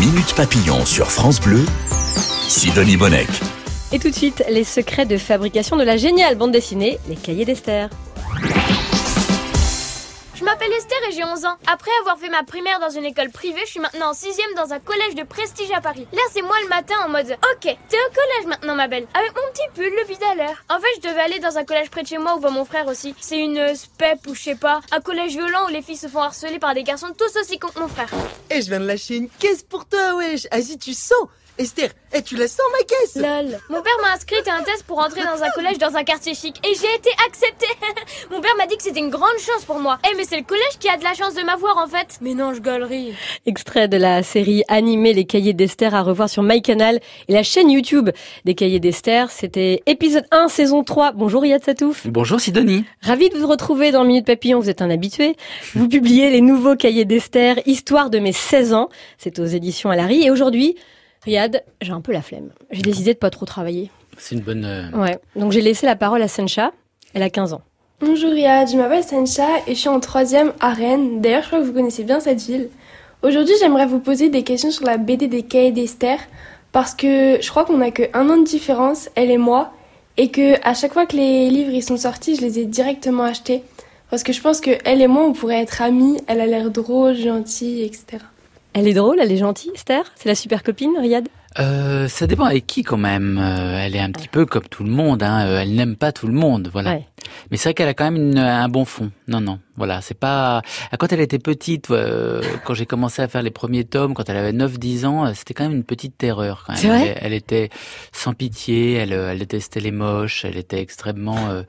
Minute Papillon sur France Bleu, Sidonie Bonnec. Et tout de suite, les secrets de fabrication de la géniale bande dessinée, les cahiers d'Esther. J'ai 11 ans. Après avoir fait ma primaire dans une école privée, je suis maintenant en 6 dans un collège de prestige à Paris. Là, c'est moi le matin en mode Ok, t'es au collège maintenant, ma belle. Avec mon petit pull, le vide à l'air. En fait, je devais aller dans un collège près de chez moi où va mon frère aussi. C'est une spep ou je sais pas. Un collège violent où les filles se font harceler par des garçons tous aussi con que mon frère. Et je viens de lâcher une caisse pour toi, wesh. Vas-y, tu sens Esther, eh, tu la sens ma caisse Lol. Mon père m'a inscrite à un test pour entrer dans un collège dans un quartier chic et j'ai été acceptée. Mon père m'a dit que c'était une grande chance pour moi. Eh mais c'est le collège qui a de la chance de m'avoir en fait. Mais non, je galerie. Extrait de la série animée Les Cahiers d'Esther à revoir sur MyCanal et la chaîne YouTube des Cahiers d'Esther. C'était épisode 1, saison 3. Bonjour Yad Satouf. Bonjour Sidonie. Ravi de vous retrouver dans Minute Papillon, vous êtes un habitué. Vous publiez les nouveaux Cahiers d'Esther, Histoire de mes 16 ans. C'est aux éditions Alary et aujourd'hui, Riyad, j'ai un peu la flemme. J'ai décidé de pas trop travailler. C'est une bonne. euh, Ouais. Donc j'ai laissé la parole à Sencha. Elle a 15 ans. Bonjour Riyad, je m'appelle Sancha et je suis en troisième à Rennes. D'ailleurs, je crois que vous connaissez bien cette ville. Aujourd'hui, j'aimerais vous poser des questions sur la BD des Cahiers d'Esther parce que je crois qu'on n'a que un an de différence, elle et moi, et que à chaque fois que les livres ils sont sortis, je les ai directement achetés parce que je pense que elle et moi, on pourrait être amis. Elle a l'air drôle, gentille, etc. Elle est drôle, elle est gentille, Esther? C'est la super copine, Riyad? Euh, ça dépend avec qui quand même. Euh, elle est un petit peu comme tout le monde. Hein. euh, Elle n'aime pas tout le monde, voilà. Ouais. Mais c'est vrai qu'elle a quand même une- un bon fond. Non, non, voilà. C'est pas. Ah, Quand elle était petite, euh, quand j'ai commencé à faire les premiers tomes, quand elle avait 9-10 ans, euh, c'était quand même une petite terreur. Quand même. C'est vrai? Elle, elle était sans pitié. Elle, euh, elle détestait les moches. Elle était extrêmement euh,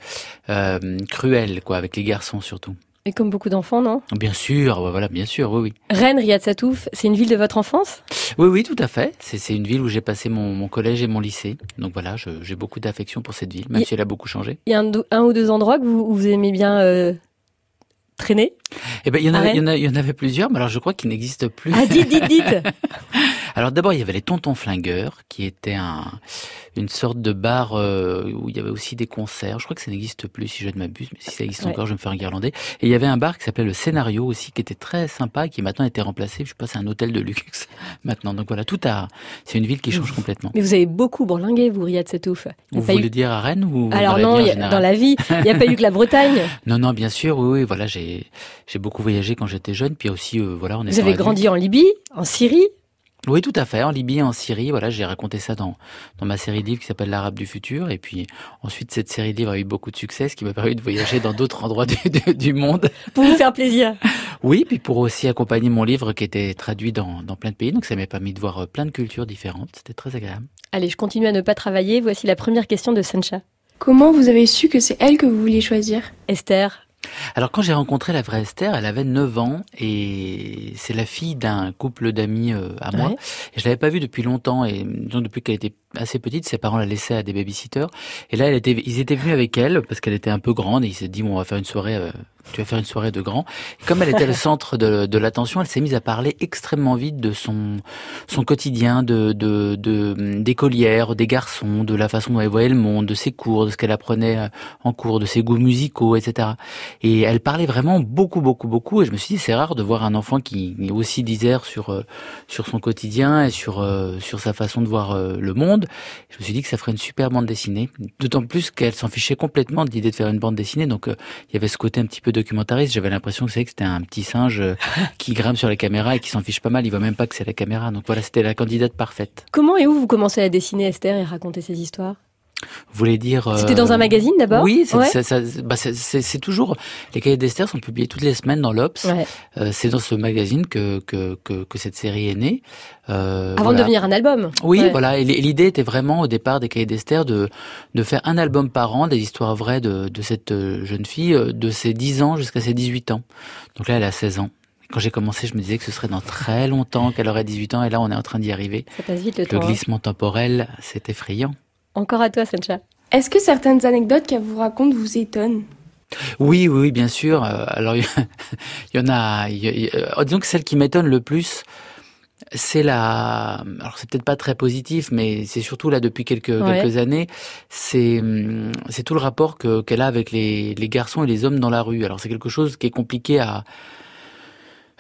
euh, cruelle, quoi, avec les garçons surtout. Et comme beaucoup d'enfants, non? Bien sûr, voilà, bien sûr, oui, oui. Rennes, Riyad Satouf, c'est une ville de votre enfance? Oui, oui, tout à fait. C'est une ville où j'ai passé mon, mon collège et mon lycée. Donc voilà, j'ai beaucoup d'affection pour cette ville, même Y- si elle a beaucoup changé. Il y a un, ou deux endroits que vous, où vous aimez bien euh, traîner? Eh ben, il y en Ah avait, ouais il y en a- il y en avait plusieurs, mais alors je crois qu'ils n'existent plus. Ah, dites, dites, dites Alors d'abord, il y avait les Tontons Flingueurs, qui était un, une sorte de bar euh, où il y avait aussi des concerts. Je crois que ça n'existe plus, si je ne m'abuse, mais si ça existe Ouais. encore, je vais me faire un guirlandais. Et il y avait un bar qui s'appelait le Scénario aussi, qui était très sympa, qui maintenant a été remplacé. Je sais pas, c'est un hôtel de luxe maintenant. Donc voilà, tout a. C'est une ville qui change complètement. Mais vous avez beaucoup bourlingué, vous, Riyad Satouf. Vous pas eu- voulez dire à Rennes ou Alors dans la non, vie a- dans la vie, il n'y a pas eu que la Bretagne. Non, non, bien sûr, oui, oui, voilà, j'ai j'ai beaucoup voyagé quand j'étais jeune, puis aussi, euh, voilà, on est. Vous avez grandi en Libye, en Syrie. Oui, tout à fait, en Libye, en Syrie, voilà, j'ai raconté ça dans dans ma série de livres qui s'appelle L'Arabe du futur, et puis ensuite cette série de livres a eu beaucoup de succès, ce qui m'a permis de voyager dans d'autres endroits du, du, du monde. Pour vous faire plaisir. Oui, puis pour aussi accompagner mon livre qui était traduit dans dans plein de pays, donc ça m'a permis de voir euh, plein de cultures différentes. C'était très agréable. Allez, je continue à ne pas travailler. Voici la première question de Sancha. Comment vous avez su que c'est elle que vous vouliez choisir? Esther, Alors quand j'ai rencontré la vraie Esther, elle avait 9 ans et c'est la fille d'un couple d'amis euh, à moi. Ouais. Et je l'avais pas vue depuis longtemps et donc depuis qu'elle était assez petite, ses parents la laissaient à des babysitters. Et là, elle était, ils étaient venus avec elle parce qu'elle était un peu grande et ils s'est dit bon, on va faire une soirée. euh, tu vas faire une soirée de grands. Et comme elle était le centre de, de l'attention, elle s'est mise à parler extrêmement vite de son son quotidien, de de de- d'écolière, des garçons, de la façon dont elle voyait le monde, de ses cours, de ce qu'elle apprenait euh, en cours, de ses goûts musicaux, etc. Et elle parlait vraiment beaucoup, beaucoup, beaucoup. Et je me suis dit, c'est rare de voir un enfant qui est aussi disert sur euh, sur son quotidien et sur euh, sur sa façon de voir euh, le monde. Je me suis dit que ça ferait une super bande dessinée. D'autant plus qu'elle s'en fichait complètement de l'idée de faire une bande dessinée. Donc euh, il y avait ce côté un petit peu documentariste. J'avais l'impression que c'était un petit singe qui grimpe sur la caméra et qui s'en fiche pas mal. Il voit même pas que c'est la caméra. Donc voilà, c'était la candidate parfaite. comment et où vous commencez à dessiner Esther et raconter ces histoires? Vous voulez dire euh, C'était dans un magazine d'abord Oui, c'est Ouais. bah, toujours les cahiers d'Esther sont publiés toutes les semaines dans l'Obs. Ouais. Euh, c'est dans ce magazine que, que, que, que cette série est née. Euh, Avant voilà. de devenir un album. Oui, Ouais. voilà. Et l'idée était vraiment au départ des cahiers d'Esther de, de faire un album par an des histoires vraies de, de cette euh, jeune fille euh, de ses 10 ans jusqu'à ses 18 ans. Donc là, elle a 16 ans. Quand j'ai commencé, je me disais que ce serait dans très longtemps qu'elle aurait 18 ans et là, on est en train d'y arriver. Ça passe vite le Le temps. hein. glissement temporel, c'est effrayant. Encore à toi, Sancha. Est-ce que certaines anecdotes qu'elle vous raconte vous étonnent? Oui, oui, oui, bien sûr. Euh, alors, il y en a. y euh, disons que celle qui m'étonne le plus, c'est la. Alors, c'est peut-être pas très positif, mais c'est surtout là depuis quelques Ouais. quelques années. C'est hum, c'est tout le rapport que qu'elle a avec les les garçons et les hommes dans la rue. Alors, c'est quelque chose qui est compliqué à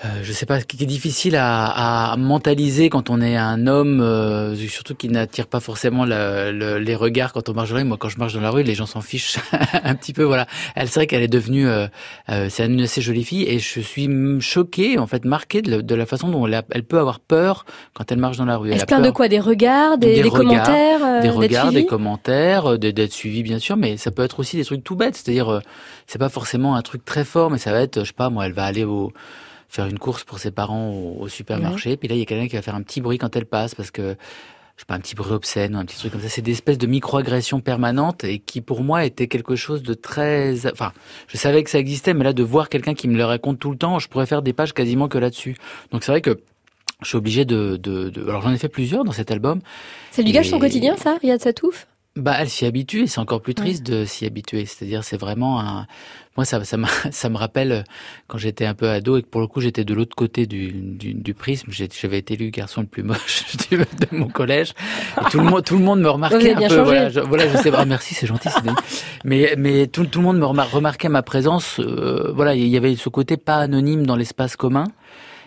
euh, je sais pas, qui est difficile à, à, mentaliser quand on est un homme, euh, surtout qui n'attire pas forcément les regards quand on marche dans la rue. Moi, quand je marche dans la rue, les gens s'en fichent un petit peu. Voilà, elle c'est vrai qu'elle est devenue, euh, euh, c'est une assez jolie fille, et je suis choqué, en fait, marqué de, la façon dont elle, peut avoir peur quand elle marche dans la rue. Elle, se plaint de quoi? Des regards, des, commentaires, des regards, des commentaires, d'être suivi bien sûr, mais ça peut être aussi des trucs tout bêtes. C'est-à-dire, c'est pas forcément un truc très fort, mais ça va être, je sais pas, moi, elle va aller au faire une course pour ses parents au, supermarché. Puis là, il y a quelqu'un qui va faire un petit bruit quand elle passe parce que je sais pas, un petit bruit obscène ou un petit truc comme ça. C'est des espèces de micro-agressions permanentes et qui, pour moi, était quelque chose de très, enfin, je savais que ça existait, mais là, de voir quelqu'un qui me le raconte tout le temps, je pourrais faire des pages quasiment que là-dessus. Donc c'est vrai que je suis obligé de, de, de... alors j'en ai fait plusieurs dans cet album. C'est du gage son quotidien, ça, Riyad Satouf? Bah, elle s'y habitue et c'est encore plus triste de s'y habituer. C'est-à-dire, c'est vraiment un. Moi, ça, ça, ça me rappelle euh, quand j'étais un peu ado et que pour le coup, j'étais de l'autre côté du, du, du prisme. J'avais été élu garçon le plus moche de mon collège. Et tout le monde, tout le monde me remarquait un peu. Voilà je, voilà, je sais. Oh, merci, c'est gentil. Mais, mais tout, tout le monde me remarquait ma présence. Euh, voilà, il y avait ce côté pas anonyme dans l'espace commun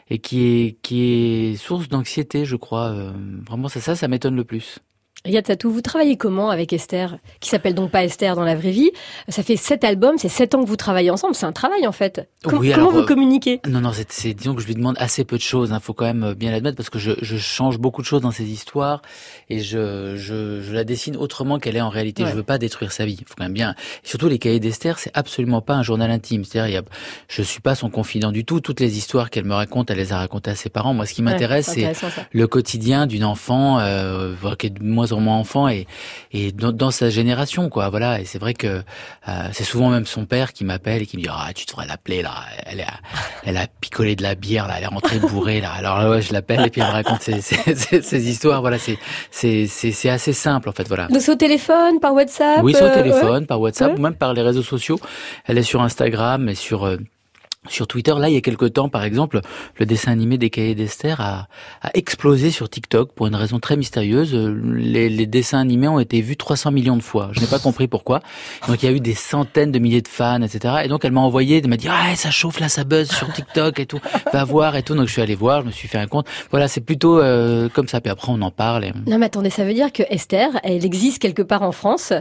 et qui est qui est source d'anxiété, je crois. Euh, vraiment, ça, ça, ça m'étonne le plus. Riyad Satou, vous travaillez comment avec Esther, qui s'appelle donc pas Esther dans la vraie vie? Ça fait sept albums, c'est sept ans que vous travaillez ensemble, c'est un travail en fait. comment vous euh, communiquez? Non, non, c'est disons que je lui demande assez peu de choses. Il hein, faut quand même euh, bien l'admettre parce que je, je, change beaucoup de choses dans ses histoires et je, je, je la dessine autrement qu'elle est en réalité. Je veux pas détruire sa vie. Il faut quand même bien. Et surtout les cahiers d'Esther, c'est absolument pas un journal intime. C'est-à-dire, je suis pas son confident du tout. Toutes les histoires qu'elle me raconte, elle les a racontées à ses parents. Moi, ce qui m'intéresse, c'est le quotidien d'une enfant euh, qui est de moins moins enfant et, et dans, sa génération, quoi. Voilà. Et c'est vrai que euh, c'est souvent même son père qui m'appelle et qui me dit ah tu devrais l'appeler là. Elle a, elle a picolé de la bière là. Elle est rentrée bourrée là. Alors ouais, je l'appelle et puis elle me raconte ses, ses, histoires. Voilà. C'est c'est c'est assez simple en fait. Voilà. Donc c'est au téléphone, par WhatsApp. Oui, c'est au euh, téléphone, par WhatsApp ou même par les réseaux sociaux. Elle est sur Instagram et sur euh, sur Twitter, là, il y a quelque temps, par exemple, le dessin animé des Cahiers d'Esther a, a, explosé sur TikTok pour une raison très mystérieuse. Les, les, dessins animés ont été vus 300 millions de fois. Je n'ai pas compris pourquoi. Donc, il y a eu des centaines de milliers de fans, etc. Et donc, elle m'a envoyé, elle m'a dit, ah, ça chauffe là, ça buzz sur TikTok et tout. Va voir et tout. Donc, je suis allé voir, je me suis fait un compte. Voilà, c'est plutôt euh, comme ça. Puis après, on en parle. Non, mais attendez, ça veut dire que Esther, elle existe quelque part en France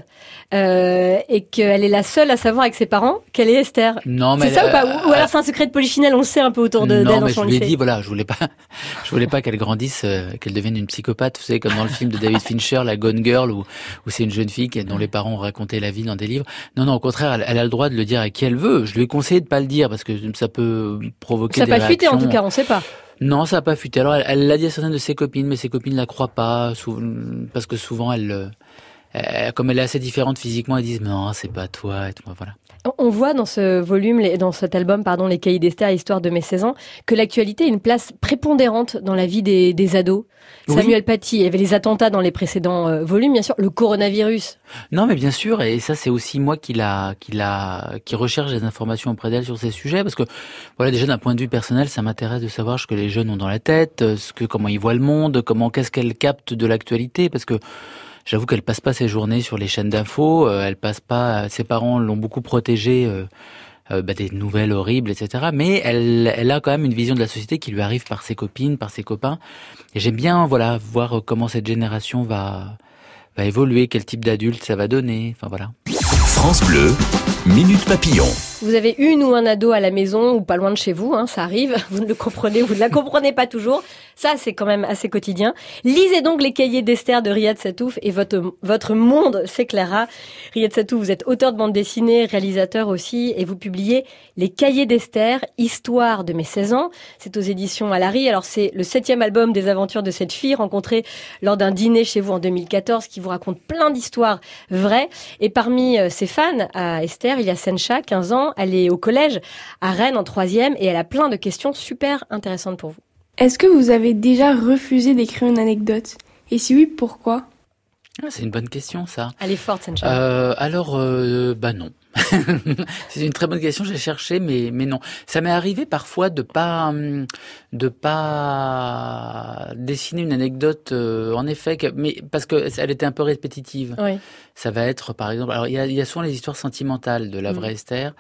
euh, et qu'elle est la seule à savoir avec ses parents qu'elle est Esther. Non, mais c'est ça ou pas? Ou alors c'est un secret de Polichinelle, on le sait un peu autour de Non, mais je lui ai dit, voilà, je voulais pas, je voulais pas qu'elle grandisse, euh, qu'elle devienne une psychopathe. Vous savez, comme dans le film de David Fincher, La Gone Girl, où, où c'est une jeune fille qui, dont les parents ont raconté la vie dans des livres. Non, non, au contraire, elle, a le droit de le dire à qui elle veut. Je lui ai conseillé de pas le dire parce que ça peut provoquer ça des Ça pas fuité, en tout cas, on sait pas. Non, ça n'a pas fuité. Alors, elle l'a dit à certaines de ses copines, mais ses copines ne la croient pas, parce que souvent, elle, euh, comme elle est assez différente physiquement, elles disent non, c'est pas toi et tout. Voilà. On voit dans ce volume, dans cet album, pardon, Les Cahiers d'Esther, Histoire de mes 16 ans, que l'actualité a une place prépondérante dans la vie des, des ados. Samuel Paty, il y avait les attentats dans les précédents euh, volumes, bien sûr, le coronavirus. Non, mais bien sûr, et ça c'est aussi moi qui l'a, qui l'a, qui recherche des informations auprès d'elle sur ces sujets, parce que voilà, déjà d'un point de vue personnel, ça m'intéresse de savoir ce que les jeunes ont dans la tête, euh, ce que comment ils voient le monde, comment qu'est-ce qu'elles captent de l'actualité, parce que J'avoue qu'elle passe pas ses journées sur les chaînes d'infos. Euh, elle passe pas. Ses parents l'ont beaucoup protégée. Euh, euh, bah, des nouvelles horribles, etc. Mais elle, elle a quand même une vision de la société qui lui arrive par ses copines, par ses copains. Et j'aime bien, voilà, voir comment cette génération va va évoluer, quel type d'adulte ça va donner. Enfin voilà. France Bleu, Minute Papillon. Vous avez une ou un ado à la maison ou pas loin de chez vous, hein, ça arrive. Vous ne le comprenez, vous ne la comprenez pas toujours. Ça, c'est quand même assez quotidien. Lisez donc les cahiers d'Esther de Riyad Satouf et votre, votre monde s'éclairera. Riyad Satouf, vous êtes auteur de bande dessinée, réalisateur aussi, et vous publiez Les cahiers d'Esther, histoire de mes 16 ans. C'est aux éditions Alary. Alors, c'est le septième album des aventures de cette fille rencontrée lors d'un dîner chez vous en 2014 qui vous raconte plein d'histoires vraies. Et parmi euh, ses fans à Esther, il y a Sencha, 15 ans, elle est au collège à Rennes en troisième et elle a plein de questions super intéressantes pour vous. Est-ce que vous avez déjà refusé d'écrire une anecdote? Et si oui, pourquoi? Ah, C'est une bonne question, ça. Elle est forte. Euh, alors, euh, bah non. c'est une très bonne question. J'ai cherché, mais mais non. Ça m'est arrivé parfois de pas de pas dessiner une anecdote. Euh, en effet, mais parce que elle était un peu répétitive. Oui. Ça va être, par exemple, alors il y a, y a souvent les histoires sentimentales de la mm. vraie Esther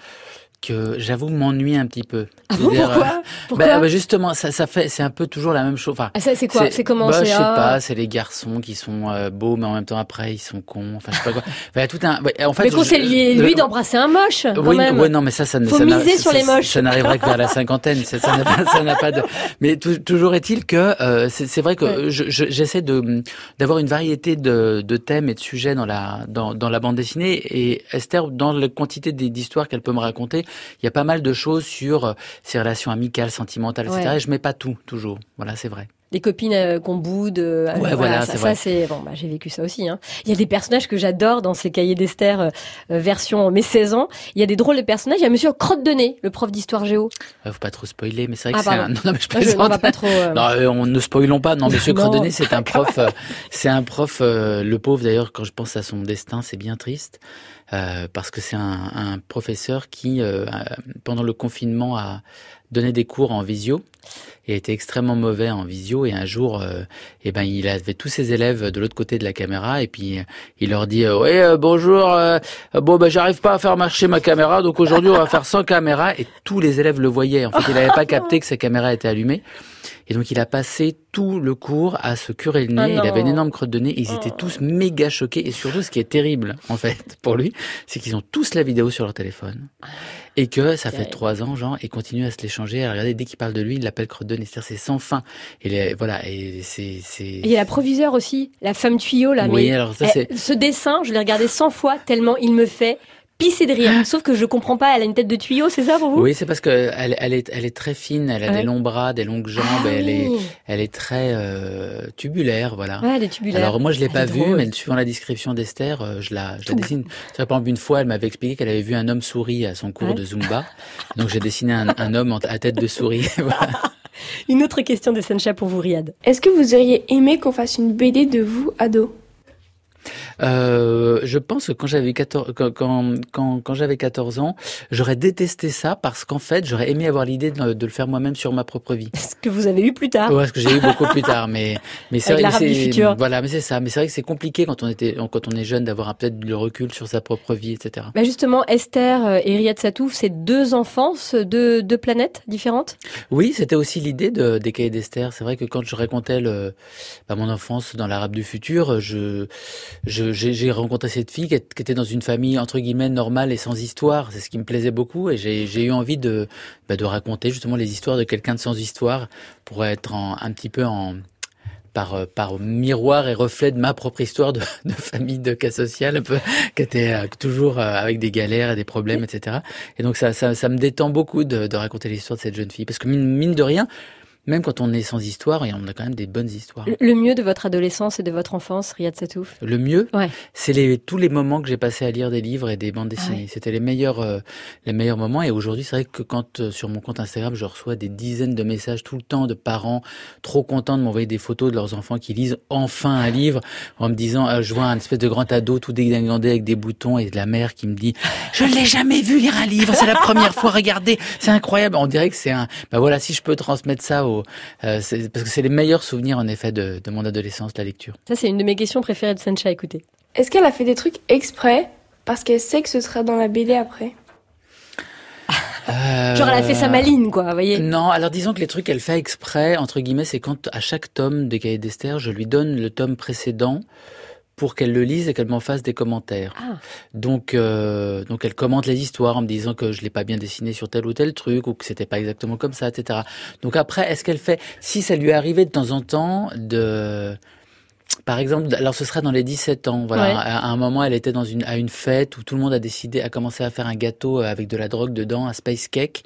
que j'avoue m'ennuie un petit peu. Ah bon, pourquoi? euh, Pourquoi? bah, bah, justement, ça, ça fait, c'est un peu toujours la même chose. Enfin, Ah, ça, c'est quoi? C'est comment bah, Je sais ah, pas, c'est les garçons qui sont euh, beaux, mais en même temps après ils sont cons. Enfin, je sais pas quoi. A tout un. ouais, en fait, Mais je- conseillez lui je- d'embrasser un moche, quand oui, même. ouais, non, mais ça, ça ne Faut ça miser ça- sur ça- les moches. Ça n'arriverait que vers la cinquantaine. Ça ça n'a pas, ça de. Mais tou- toujours est-il que euh, c'est vrai que Ouais. je- je- j'essaie de d'avoir une variété de, de thèmes et de sujets dans la dans, dans la bande dessinée. Et Esther, dans la quantité d'histoires qu'elle peut me raconter, il y a pas mal de choses sur euh, ses relations amicales, sentimentales, etc. Ouais. Et je mets pas tout toujours. Voilà, c'est vrai. Les copines euh, qu'on boude. euh, Ouais, voilà, ça, c'est ça, vrai. c'est bon. Bah, j'ai vécu ça aussi. Hein. Il y a des personnages que j'adore dans ces cahiers d'Esther euh, version mes 16 ans. Il y a des drôles de personnages. Il y a Monsieur Crotte de nez, le prof d'histoire géo. Euh, faut pas trop spoiler, mais c'est vrai Ah, que c'est un. Non, non, mais je on va pas trop. Non, on ne spoilons pas. Non, Monsieur Non. Credennet, c'est un prof. c'est un prof. le pauvre d'ailleurs, quand je pense à son destin, c'est bien triste parce que c'est un, professeur qui, euh, pendant le confinement, a donné des cours en visio et était extrêmement mauvais en visio. Et un jour, euh, eh ben, il avait tous ses élèves de l'autre côté de la caméra et puis euh, il leur dit euh, "Ouais, euh, bonjour. bon, ben, j'arrive pas à faire marcher ma caméra, donc aujourd'hui on va faire sans caméra." Et tous les élèves le voyaient. En fait, il n'avait pas capté que sa caméra était allumée. Et donc il a passé tout le cours à se curer le nez. Ah il non. avait une énorme crotte de nez. Ils Oh. étaient tous méga choqués. Et surtout, ce qui est terrible, en fait, pour lui, c'est qu'ils ont tous la vidéo sur leur téléphone. Et que ça fait trois ans, genre, et continue à se l'échanger. À regarder, dès qu'il parle de lui, il l'appelle. C'est-à-dire, c'est sans fin. Et les- voilà. Et c'est, il y a la proviseure aussi, la femme tuyau là. oui, mais alors ça, c'est. ce dessin, je l'ai regardé 100 fois tellement il me fait pisser de rire. Sauf que je comprends pas. Elle a une tête de tuyau, c'est ça pour vous? Oui, c'est parce que elle, elle est, elle est très fine. Elle a Ouais. des longs bras, des longues jambes. Ah elle est, oui. elle est très euh, tubulaire, voilà. Ouais, des tubulaires. Alors moi je l'ai Elle pas est vu, drôle. mais suivant la description d'Esther, euh, je la, je la Tout. dessine. Par exemple, une fois, elle m'avait expliqué qu'elle avait vu un homme souris à son cours Ouais. de Zumba. Donc j'ai dessiné un, un homme à tête de souris. Voilà. Une autre question de Sencha pour vous, Riyad. Est-ce que vous auriez aimé qu'on fasse une BD de vous, ado? Euh, je pense que quand j'avais 14, quand, quand, j'avais 14 ans, j'aurais détesté ça parce qu'en fait, j'aurais aimé avoir l'idée de le faire moi-même sur ma propre vie. Que vous avez eu plus tard. Ouais, ce que j'ai eu beaucoup plus tard, mais mais c'est voilà, mais c'est ça. Mais c'est vrai que c'est compliqué quand on était quand on est jeune d'avoir peut-être le recul sur sa propre vie, etc. Bah justement, Esther euh, et Riyad Satouf, c'est deux enfances, deux, deux planètes différentes? Oui, c'était aussi l'idée de, des cahiers d'Esther. C'est vrai que quand je racontais le, bah, mon enfance dans l'arabe du futur, je, j'ai, rencontré cette fille qui, était dans une famille entre guillemets normale et sans histoire. C'est ce qui me plaisait beaucoup et j'ai eu envie de, bah, de raconter justement les histoires de quelqu'un de sans histoire pour être un petit peu en par, euh, par miroir et reflet de ma propre histoire de, famille de cas social, un peu, qui était euh, toujours euh, avec des galères et des problèmes, etc. Et donc ça, ça, me détend beaucoup de, raconter l'histoire de cette jeune fille. Parce que mine de rien, même quand on est sans histoire, et on a quand même des bonnes histoires. Le- mieux de votre adolescence et de votre enfance, Riyad Satouf Le mieux, Ouais. c'est les, tous les moments que j'ai passés à lire des livres et des bandes dessinées. Ah ouais. C'était les meilleurs, euh, les meilleurs moments. Et aujourd'hui, c'est vrai que quand euh, sur mon compte Instagram, je reçois des dizaines de messages tout le temps de parents trop contents de m'envoyer des photos de leurs enfants qui lisent enfin un livre, en me disant, euh, je vois un espèce de grand ado tout dégingandé avec des boutons et de la mère qui me dit, je ne l'ai jamais vu lire un livre, c'est la première fois, regardez, c'est incroyable. On dirait que c'est un, bah voilà, si je peux transmettre ça au, euh, c'est- parce que c'est les meilleurs souvenirs en effet de, de mon adolescence, la lecture. Ça, c'est une de mes questions préférées de Sencha, écoutez. Est-ce qu'elle a fait des trucs exprès parce qu'elle sait que ce sera dans la BD après? Genre, elle a fait sa Euh, maline, quoi, vous voyez Non, alors disons que les trucs qu'elle fait exprès, entre guillemets, c'est quand à chaque tome des cahiers d'Esther, je lui donne le tome précédent pour qu'elle le lise et qu'elle m'en fasse des commentaires. Ah. Donc, euh, donc elle commente les histoires en me disant que je l'ai pas bien dessiné sur tel ou tel truc ou que c'était pas exactement comme ça, etc. Donc après, est-ce qu'elle fait, si ça lui arrivé de temps en temps de, par exemple, alors ce sera dans les 17 ans. Voilà, Ouais. à, à un moment, elle était dans une à une fête où tout le monde a décidé, a commencé à faire un gâteau euh, avec de la drogue dedans, un space cake.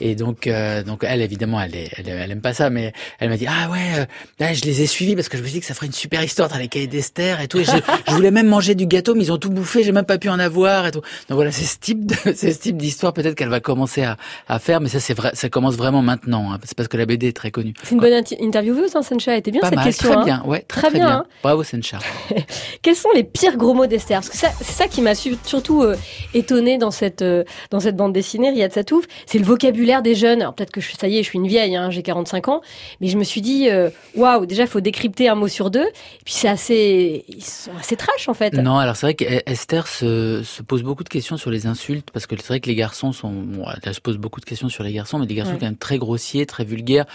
Et donc, euh, donc elle évidemment, elle, est, elle, elle aime pas ça, mais elle m'a dit ah ouais, euh, là, je les ai suivis parce que je me suis dit que ça ferait une super histoire dans les cahiers d'Esther et tout. Et je, je voulais même manger du gâteau, mais ils ont tout bouffé, j'ai même pas pu en avoir et tout. Donc voilà, c'est ce type de, c'est ce type d'histoire peut-être qu'elle va commencer à, à faire, mais ça c'est vrai, ça commence vraiment maintenant. hein. c'est parce que la BD est très connue. C'est une bonne intervieweuse, hein, Sencha. Elle était bien Pas cette mal, question. très hein. bien, ouais, très, Très très bien, bien. Bravo Sencha. Quels sont les pires gros mots d'Esther Parce que ça, c'est ça qui m'a su- surtout euh, étonné dans cette euh, dans cette bande dessinée Riyad Satouf, c'est le vocabulaire des jeunes. Alors peut-être que je, ça y est, je suis une vieille, hein, j'ai 45 ans, mais je me suis dit euh, waouh, déjà faut décrypter un mot sur deux. Et puis c'est assez, ils sont assez trash en fait. Non, alors c'est vrai qu'Esther se, se pose beaucoup de questions sur les insultes, parce que c'est vrai que les garçons sont... Bon, elle se pose beaucoup de questions sur les garçons, mais des garçons Ouais. quand même très grossiers, très vulgaires.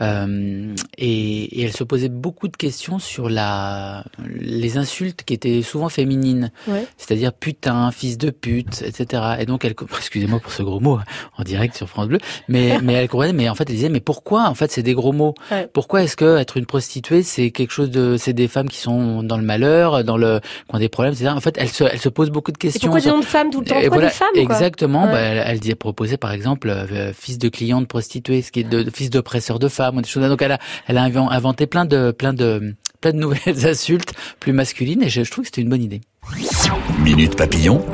Euh, et, et elle se posait beaucoup de questions sur la, les insultes qui étaient souvent féminines, Ouais. c'est-à-dire putain, fils de pute, etc. Et donc elle, excusez-moi pour ce gros mot hein, en direct sur France Bleu, mais mais elle comprenait, mais en fait elle disait mais pourquoi en fait c'est des gros mots? Ouais. Pourquoi est-ce que être une prostituée c'est quelque chose de, c'est des femmes qui sont dans le malheur, dans le, qui ont des problèmes, etc. En fait elle se, elle se pose beaucoup de Et questions. pourquoi des noms de femmes tout le temps? Et Pourquoi voilà, des femmes exactement. Ouais. Bah, elle, elle disait proposer par exemple euh, fils de client de prostituée, ce qui est de fils d'oppresseur de femmes, ou des choses. Donc elle a, elle a inven- inventé plein de, plein de, plein de nouvelles insultes plus masculines et je, je trouve que c'était une bonne idée. Minute Papillon,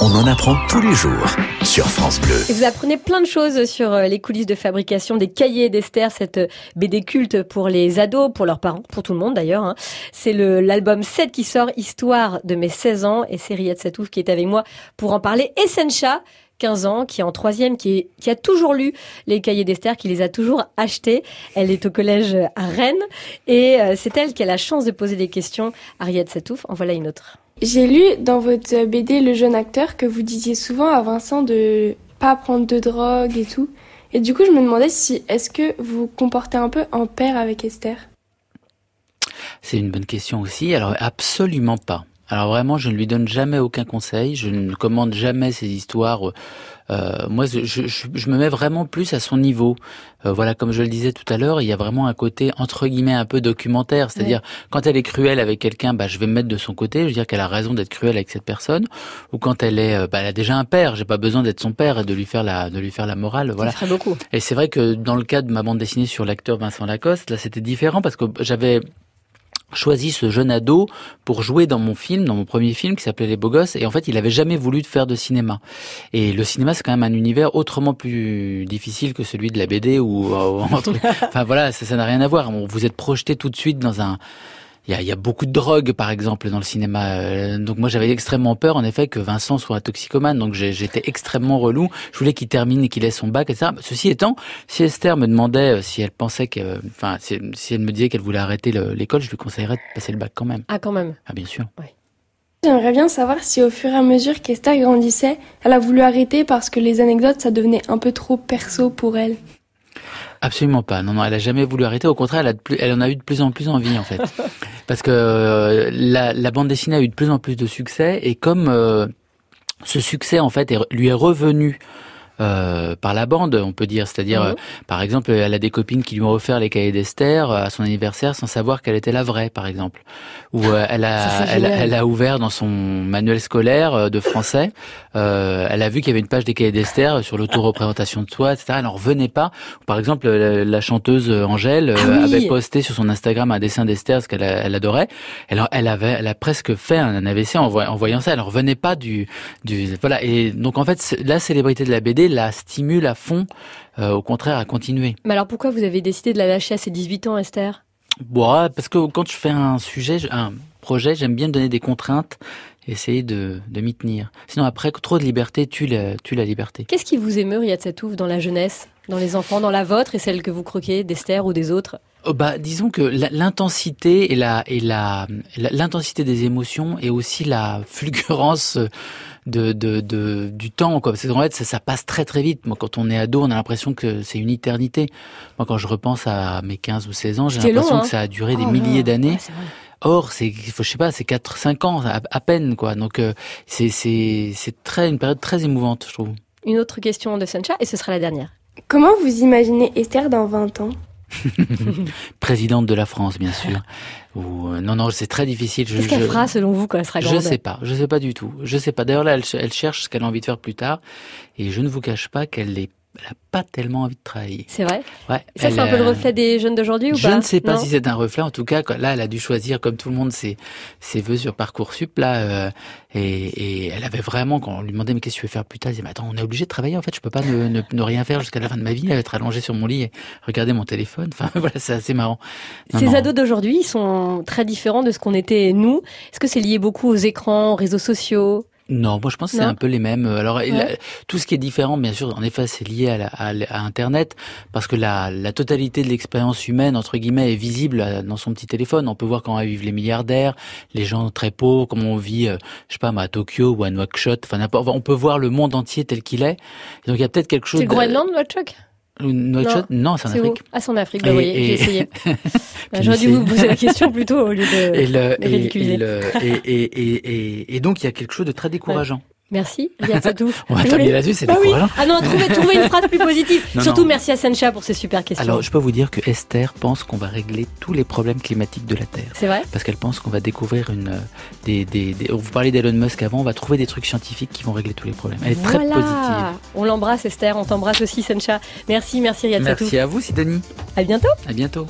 on en apprend tous les jours sur France Bleu. Et vous apprenez plein de choses sur euh, les coulisses de fabrication des cahiers d'Esther, cette euh, BD culte pour les ados, pour leurs parents, pour tout le monde d'ailleurs. hein. C'est l'album 7 qui sort, Histoire de mes 16 ans, et c'est Riyad Satouf qui est avec moi pour en parler. Et Sencha, 15 ans, qui est en troisième, qui, est, qui a toujours lu les cahiers d'Esther, qui les a toujours achetés. Elle est au collège à Rennes, et euh, c'est elle qui a la chance de poser des questions à Riyad Satouf. En voilà une autre. J'ai lu dans votre BD Le jeune acteur que vous disiez souvent à Vincent de pas prendre de drogue et tout. Et du coup, je me demandais si est-ce que vous vous comportez un peu en paire avec Esther? C'est une bonne question aussi. Alors absolument pas. Alors vraiment, je ne lui donne jamais aucun conseil. Je ne commande jamais ses histoires. Euh, moi, je, je, je me mets vraiment plus à son niveau. Euh, voilà, comme je le disais tout à l'heure, il y a vraiment un côté entre guillemets un peu documentaire. C'est-à-dire, quand elle est cruelle avec quelqu'un, bah, je vais me mettre de son côté. Je veux dire qu'elle a raison d'être cruelle avec cette personne. Ou quand elle est, euh, bah, elle a déjà un père. J'ai pas besoin d'être son père et de lui faire la, de lui faire la morale. Voilà. Ça beaucoup. Et c'est vrai que dans le cas de ma bande dessinée sur l'acteur Vincent Lacoste, là c'était différent parce que j'avais choisi ce jeune ado pour jouer dans mon film, dans mon premier film qui s'appelait Les Beaux Gosses, et en fait il avait jamais voulu de faire de cinéma. Et le cinéma c'est quand même un univers autrement plus difficile que celui de la BD ou, entre- enfin voilà, ça n'a rien à voir. Vous êtes projeté tout de suite dans un il y a, il y a beaucoup de drogue, par exemple, dans le cinéma. Euh, Donc moi, j'avais extrêmement peur, en effet, que Vincent soit un toxicomane. Donc j'étais extrêmement relou. Je voulais qu'il termine et qu'il ait son bac, etc. Ceci étant, si Esther me demandait euh, si elle pensait que, euh, enfin, si, si elle me disait qu'elle voulait arrêter le- l'école, je lui conseillerais de passer le bac quand même. Ah, quand même. Ah, bien sûr. J'aimerais bien savoir si au fur et à mesure qu'Esther grandissait, elle a voulu arrêter parce que les anecdotes, ça devenait un peu trop perso pour elle. Absolument pas. Non, non, elle a jamais voulu arrêter. Au contraire, elle, a de plus, elle en a eu de plus en plus envie, en fait. Parce que euh, la, la bande dessinée a eu de plus en plus de succès. Et comme euh, ce succès, en fait, est- lui est revenu euh, par la bande, on peut dire. C'est-à-dire, Mhm. euh, par exemple, elle a des copines qui lui ont offert les cahiers d'Esther euh, à son anniversaire sans savoir qu'elle était la vraie, par exemple. Ou euh, elle, a, Ça, elle, a ouvert dans son manuel scolaire de français, euh, elle a vu qu'il y avait une page des cahiers d'Esther sur l'auto-représentation de soi, etc. Elle n'en revenait pas. Par exemple, la, la chanteuse Angèle Ah oui. avait posté sur son Instagram un dessin d'Esther, ce qu'elle elle adorait. Elle, elle avait, elle a presque fait un AVC en, voy- en voyant ça. Elle en revenait pas du, du, voilà. Et donc en fait, la célébrité de la BD la stimule à fond, euh, au contraire, à continuer. Mais alors pourquoi vous avez décidé de la lâcher à ses 18 ans, Esther? Bon, ouais, parce que quand je fais un sujet, je- un projet, j'aime bien donner des contraintes et essayer de, de m'y tenir. Sinon après, trop de liberté tue la, tue la liberté. Qu'est-ce qui vous émeut, Riyad Satouf, dans la jeunesse, dans les enfants, dans la vôtre et celle que vous croquez, d'Esther ou des autres? Oh, bah, disons que l'intensité et la et la la- l'intensité des émotions et aussi la fulgurance de, de, de du temps quoi. Parce qu'en fait ça, ça passe très très vite. Moi quand on est ado, on a l'impression que c'est une éternité. Moi quand je repense à mes 15 ou 16 ans, j'ai l'impression hein. que ça a duré des Oh milliers non. d'années. Ouais. Or, c'est, je sais pas, c'est 4, 5 ans à, à peine, quoi. Donc, euh, c'est, c'est, c'est très, une période très émouvante, je trouve. Une autre question de Sancha et ce sera la dernière. Comment vous imaginez Esther dans 20 ans? Présidente de la France, bien sûr. Ou, euh, non, non, c'est très difficile. Je, Qu'est-ce qu'elle je- fera selon vous quand elle sera Je grande sais pas, je sais pas du tout. Je sais pas. D'ailleurs là, elle, elle cherche ce qu'elle a envie de faire plus tard, et je ne vous cache pas qu'elle est elle a pas tellement envie de travailler. C'est vrai? Ouais. Ça, c'est un peu le euh, reflet des jeunes d'aujourd'hui ou Je pas? ne sais pas Non si c'est un reflet. En tout cas, là, elle a dû choisir, comme tout le monde, ses, ses vœux sur Parcoursup, là, euh, et, et elle avait vraiment, quand on lui demandait, mais qu'est-ce que tu veux faire plus tard, elle disait, mais attends, on est obligé de travailler, en fait, je peux pas ne, ne, ne rien faire jusqu'à la fin de ma vie, être allongé sur mon lit et regarder mon téléphone. Enfin, voilà, c'est assez marrant. Non, Ces non. ados d'aujourd'hui, ils sont très différents de ce qu'on était nous. Est-ce que c'est lié beaucoup aux écrans, aux réseaux sociaux? Non, moi je pense que c'est un peu les mêmes. Alors il- Ouais. tout ce qui est différent, bien sûr, en effet, c'est lié à, la- à l- à Internet, parce que la, la totalité de l'expérience humaine entre guillemets est visible euh, dans son petit téléphone. On peut voir comment vivent les milliardaires, les gens très pauvres, comment on vit, euh, je sais pas, à Tokyo ou à Nouakchott. Enfin, n'importe. On peut voir le monde entier tel qu'il est. Et donc il y a peut-être quelque chose. C'est Groenland, Nouakchott? Ou Nouakchott Non, c'est en où Afrique. Ah, c'est en Afrique, bah, Et- vous voyez, et- j'ai essayé. Bah, J'aurais dû vous poser la question plutôt au lieu de, Et, le, de ridiculiser. et, le- et donc il y a quelque chose de très décourageant. Merci. On va terminer là-dessus, c'est Ah oui. décourageant. Ah non, trouvez, trouvez une phrase plus positive. Non, Surtout non. merci à Sencha pour ces super questions. Alors je peux vous dire que Esther pense qu'on va régler tous les problèmes climatiques de la Terre. C'est vrai parce qu'elle pense qu'on va découvrir une euh, des, des, des- vous parlez d'Elon Musk avant, on va trouver des trucs scientifiques qui vont régler tous les problèmes. Elle est très Voilà. positive. On l'embrasse Esther, on t'embrasse aussi Sencha. Merci, merci Riyad. Merci à vous Sidonie. À bientôt. À bientôt.